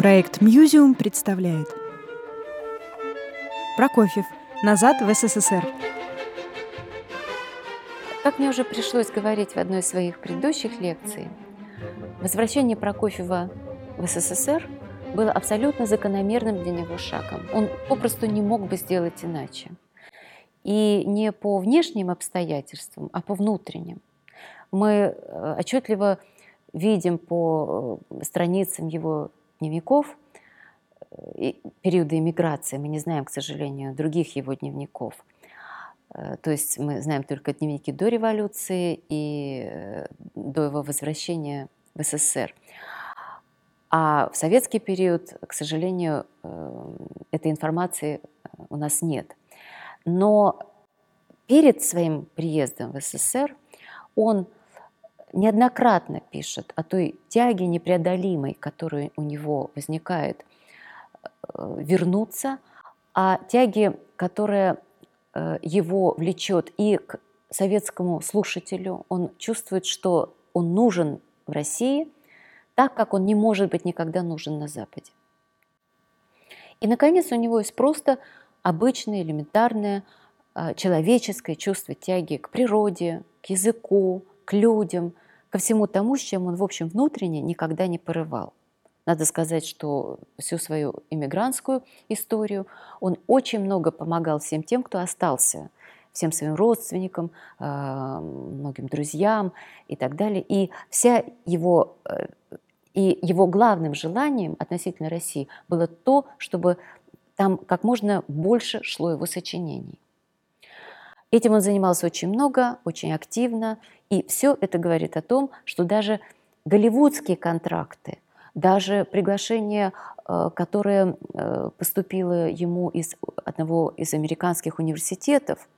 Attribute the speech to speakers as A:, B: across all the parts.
A: Проект «Мьюзиум» представляет Прокофьев. Назад в СССР.
B: Как мне уже пришлось говорить в одной из своих предыдущих лекций, возвращение Прокофьева в СССР было абсолютно закономерным для него шагом. Он попросту не мог бы сделать иначе. И не по внешним обстоятельствам, а по внутренним. Мы э, отчетливо видим по э, страницам его дневников э, периода иммиграции. Мы не знаем, к сожалению, других его дневников. То есть мы знаем только дневники до революции и до его возвращения в СССР. А в советский период, к сожалению, этой информации у нас нет. Но перед своим приездом в СССР он неоднократно пишет о той тяге непреодолимой, которая у него возникает, э, вернуться, о тяге, которая э, его влечет и к советскому слушателю. Он чувствует, что он нужен в России, так как он не может быть никогда нужен на Западе. И, наконец, у него есть просто обычное, элементарное, а, человеческое чувство тяги к природе, к языку, к людям, ко всему тому, с чем он, в общем, внутренне никогда не порывал. Надо сказать, что всю свою иммигрантскую историю он очень много помогал всем тем, кто остался, всем своим родственникам, а, многим друзьям и так далее. И вся его э, и его главным желанием относительно России было то, чтобы там как можно больше шло его сочинений. Этим он занимался очень много, очень активно, и все это говорит о том, что даже голливудские контракты, даже приглашение, э, которое э, поступило ему из одного из американских университетов,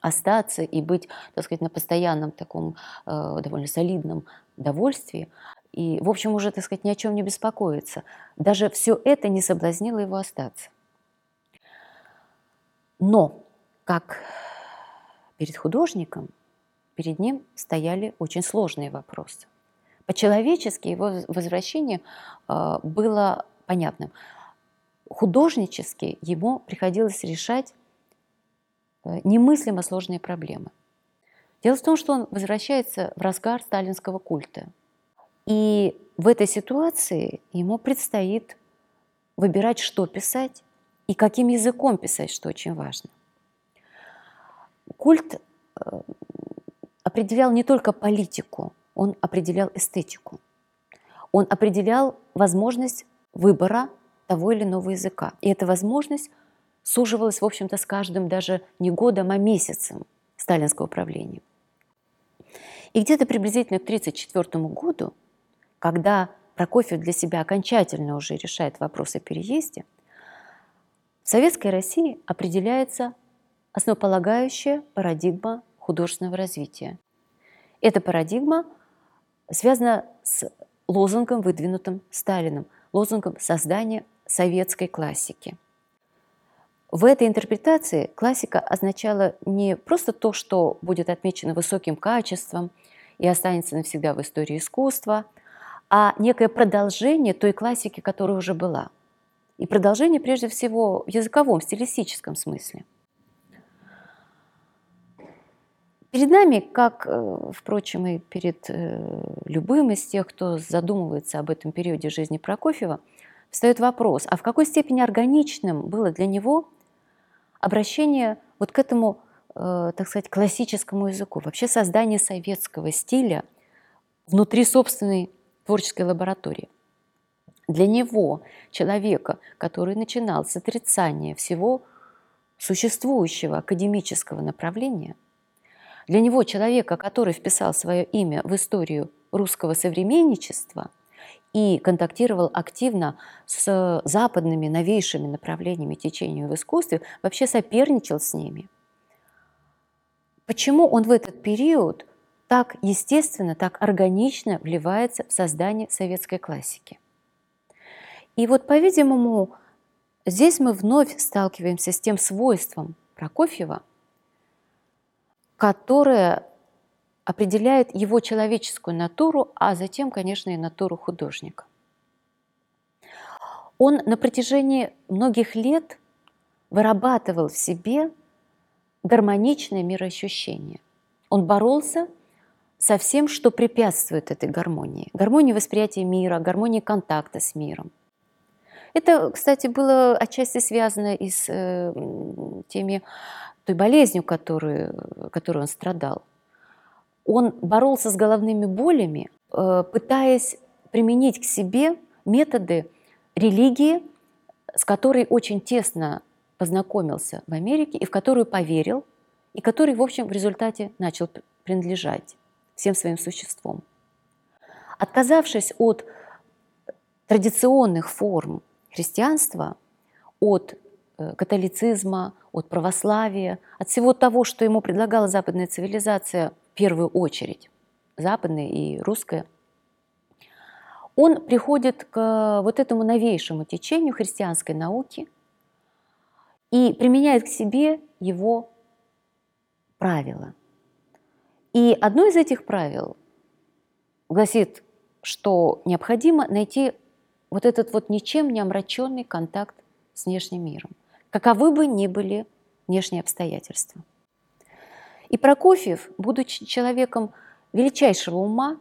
B: остаться и быть, так сказать, на постоянном таком э, довольно солидном довольствии, и, в общем, уже, так сказать, ни о чем не беспокоиться. Даже все это не соблазнило его остаться. Но, как перед художником, перед ним стояли очень сложные вопросы. По-человечески его возвращение э, было понятным. Художнически ему приходилось решать э, немыслимо сложные проблемы. Дело в том, что он возвращается в разгар сталинского культа – и в этой ситуации ему предстоит выбирать, что писать и каким языком писать, что очень важно. Культ э, определял не только политику, он определял эстетику. Он определял возможность выбора того или иного языка. И эта возможность суживалась, в общем-то, с каждым даже не годом, а месяцем сталинского правления. И где-то приблизительно к 1934 году когда Прокофьев для себя окончательно уже решает вопрос о переезде, в Советской России определяется основополагающая парадигма художественного развития. Эта парадигма связана с лозунгом, выдвинутым Сталиным, лозунгом создания советской классики. В этой интерпретации классика означала не просто то, что будет отмечено высоким качеством и останется навсегда в истории искусства – а некое продолжение той классики, которая уже была. И продолжение прежде всего в языковом, стилистическом смысле. Перед нами, как, э, впрочем, и перед э, любым из тех, кто задумывается об этом периоде жизни Прокофьева, встает вопрос, а в какой степени органичным было для него обращение вот к этому, э, так сказать, классическому языку, вообще создание советского стиля внутри собственной творческой лаборатории. Для него, человека, который начинал с отрицания всего существующего академического направления, для него, человека, который вписал свое имя в историю русского современничества и контактировал активно с западными новейшими направлениями течения в искусстве, вообще соперничал с ними. Почему он в этот период так естественно, так органично вливается в создание советской классики. И вот, по-видимому, здесь мы вновь сталкиваемся с тем свойством Прокофьева, которое определяет его человеческую натуру, а затем, конечно, и натуру художника. он на протяжении многих лет вырабатывал в себе гармоничное мироощущение. Он боролся со всем, что препятствует этой гармонии. Гармонии восприятия мира, гармонии контакта с миром. Это, кстати, было отчасти связано и с э, теми, той болезнью, которую, которую он страдал. Он боролся с головными болями, э, пытаясь применить к себе методы религии, с которой очень тесно познакомился в Америке и в которую поверил, и который, в общем, в результате начал принадлежать всем своим существом. Отказавшись от традиционных форм христианства, от католицизма, от православия, от всего того, что ему предлагала западная цивилизация в первую очередь, западная и русская, он приходит к вот этому новейшему течению христианской науки и применяет к себе его правила. И одно из этих правил гласит, что необходимо найти вот этот вот ничем не омраченный контакт с внешним миром, каковы бы ни были внешние обстоятельства. И Прокофьев, будучи человеком величайшего ума,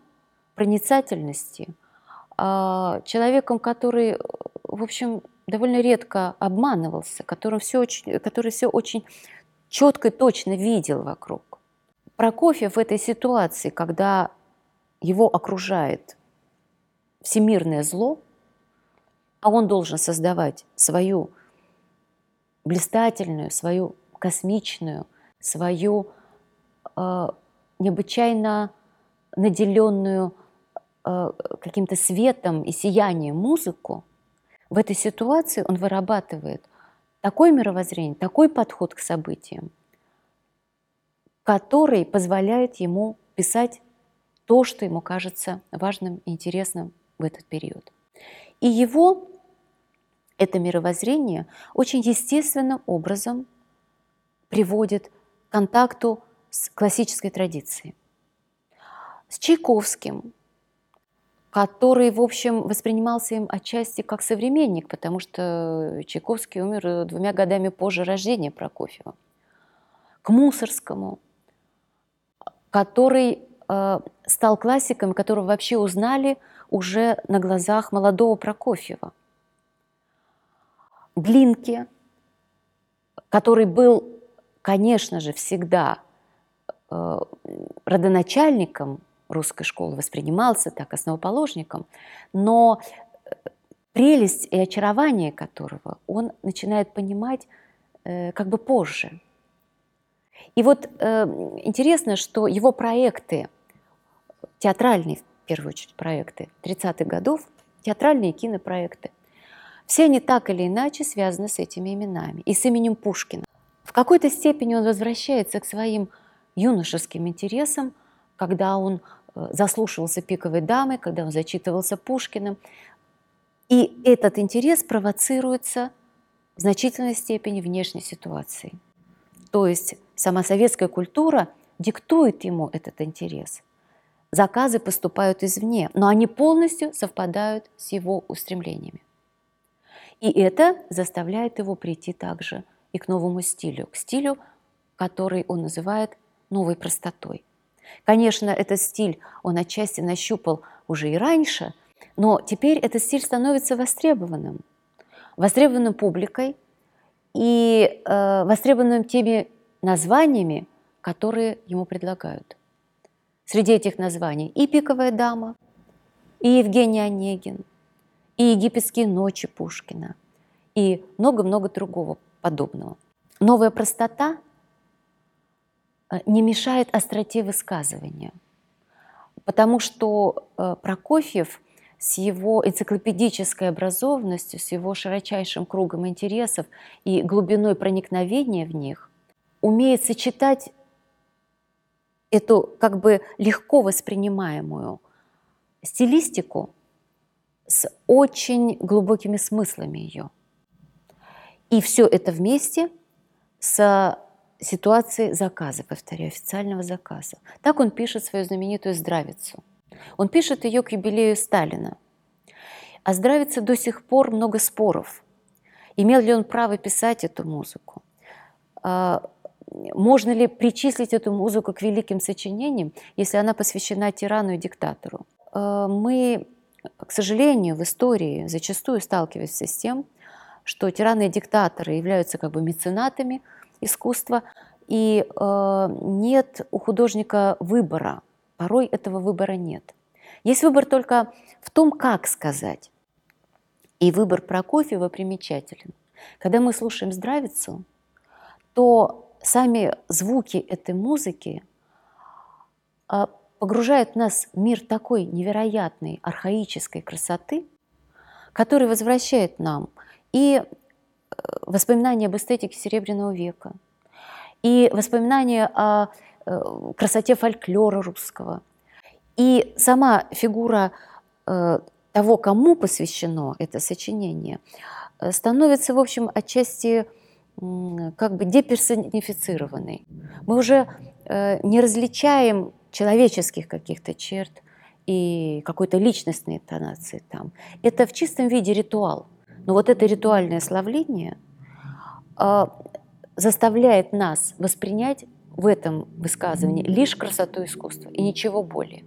B: проницательности, а, человеком, который, в общем, довольно редко обманывался, который все очень, который все очень четко и точно видел вокруг. Прокофьев в этой ситуации, когда его окружает всемирное зло, а он должен создавать свою блистательную, свою космичную, свою э, необычайно наделенную э, каким-то светом и сиянием музыку, в этой ситуации он вырабатывает такое мировоззрение, такой подход к событиям, который позволяет ему писать то, что ему кажется важным и интересным в этот период. И его это мировоззрение очень естественным образом приводит к контакту с классической традицией. С Чайковским, который, в общем, воспринимался им отчасти как современник, потому что Чайковский умер двумя годами позже рождения Прокофьева. К Мусорскому, который э, стал классиком, которого вообще узнали уже на глазах молодого Прокофьева. Глинке, который был, конечно же, всегда э, родоначальником русской школы, воспринимался так основоположником, но э, прелесть и очарование которого он начинает понимать э, как бы позже. И вот интересно, что его проекты, театральные в первую очередь проекты 30-х годов, театральные кинопроекты, все они так или иначе связаны с этими именами и с именем Пушкина. В какой-то степени он возвращается к своим юношеским интересам, когда он э, заслушивался «Пиковой дамы», когда он зачитывался Пушкиным. И этот интерес провоцируется в значительной степени внешней ситуацией. То есть сама советская культура диктует ему этот интерес. Заказы поступают извне, но они полностью совпадают с его устремлениями. И это заставляет его прийти также и к новому стилю, к стилю, который он называет новой простотой. Конечно, этот стиль он отчасти нащупал уже и раньше, но теперь этот стиль становится востребованным. Востребованным публикой и э, востребованным теми названиями, которые ему предлагают. Среди этих названий и «Пиковая дама», и Евгений Онегин, и египетские ночи Пушкина, и много-много другого подобного. Новая простота э, не мешает остроте высказывания, потому что э, Прокофьев с его энциклопедической образованностью, с его широчайшим кругом интересов и глубиной проникновения в них умеет сочетать эту как бы легко воспринимаемую стилистику с очень глубокими смыслами ее. И все это вместе с ситуацией заказа, повторяю, официального заказа. Так он пишет свою знаменитую «Здравицу». Он пишет ее к юбилею Сталина. А Здравица до сих пор много споров. Имел ли он право писать эту музыку? А, можно ли причислить эту музыку к великим сочинениям, если она посвящена тирану и диктатору? А, мы, к сожалению, в истории зачастую сталкиваемся с тем, что тираны и диктаторы являются как бы меценатами искусства, и э, нет у художника выбора. Порой этого выбора нет. Есть выбор только в том, как сказать. И выбор Прокофьева примечателен. Когда мы слушаем «Здравицу», то сами звуки этой музыки погружают нас в мир такой невероятной архаической красоты, который возвращает нам и э, воспоминания об эстетике Серебряного века, и воспоминания о э, красоте фольклора русского, и сама фигура э, того, кому посвящено это сочинение, становится, в общем, отчасти как бы деперсонифицированной. Мы уже не различаем человеческих каких-то черт и какой-то личностной интонации там. Это в чистом виде ритуал – но вот это ритуальное славление а, заставляет нас воспринять в этом высказывании лишь красоту искусства и ничего более.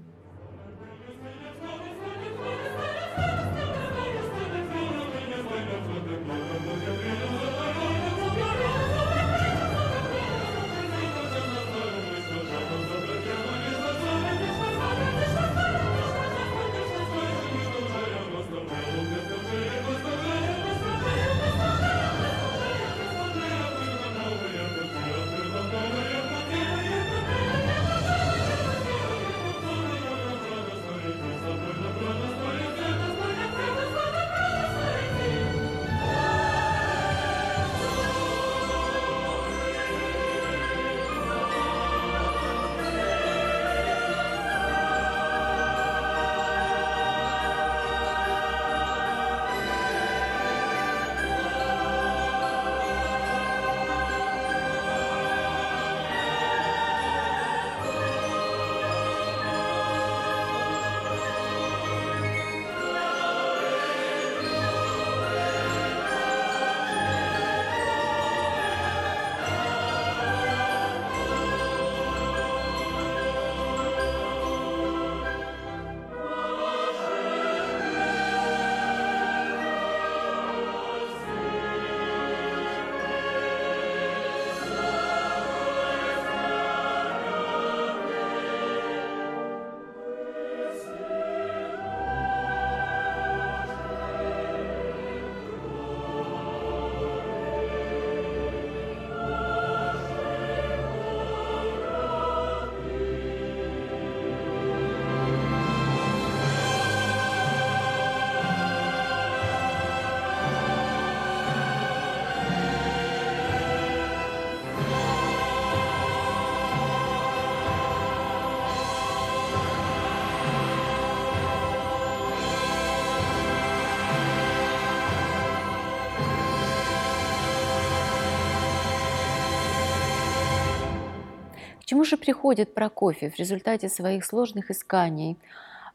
B: Чему же приходит Прокофьев в результате своих сложных исканий,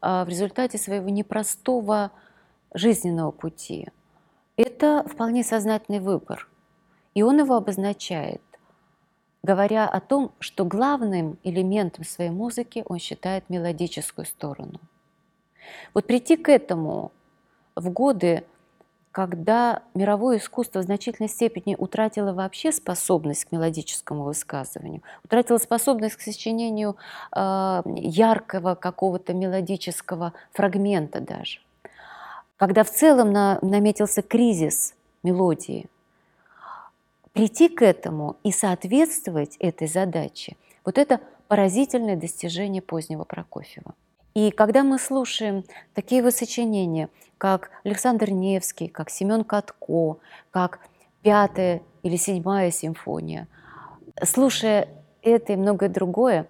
B: а, в результате своего непростого жизненного пути? Это вполне сознательный выбор. И он его обозначает, говоря о том, что главным элементом своей музыки он считает мелодическую сторону. Вот прийти к этому в годы когда мировое искусство в значительной степени утратило вообще способность к мелодическому высказыванию, утратило способность к сочинению э, яркого какого-то мелодического фрагмента даже, когда в целом на, наметился кризис мелодии, прийти к этому и соответствовать этой задаче, вот это поразительное достижение позднего Прокофьева. И когда мы слушаем такие вот сочинения, как Александр Невский, как Семен Катко, как пятая или седьмая симфония, слушая это и многое другое,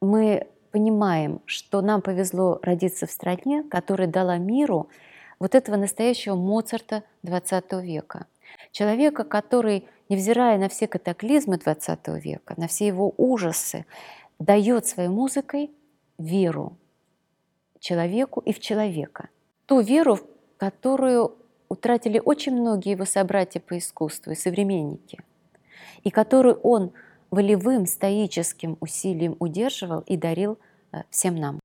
B: мы понимаем, что нам повезло родиться в стране, которая дала миру вот этого настоящего Моцарта XX века. Человека, который, невзирая на все катаклизмы XX века, на все его ужасы, дает своей музыкой веру человеку и в человека. ту веру, которую утратили очень многие его собратья по искусству и современники, и которую он волевым, стоическим усилием удерживал и дарил э, всем нам.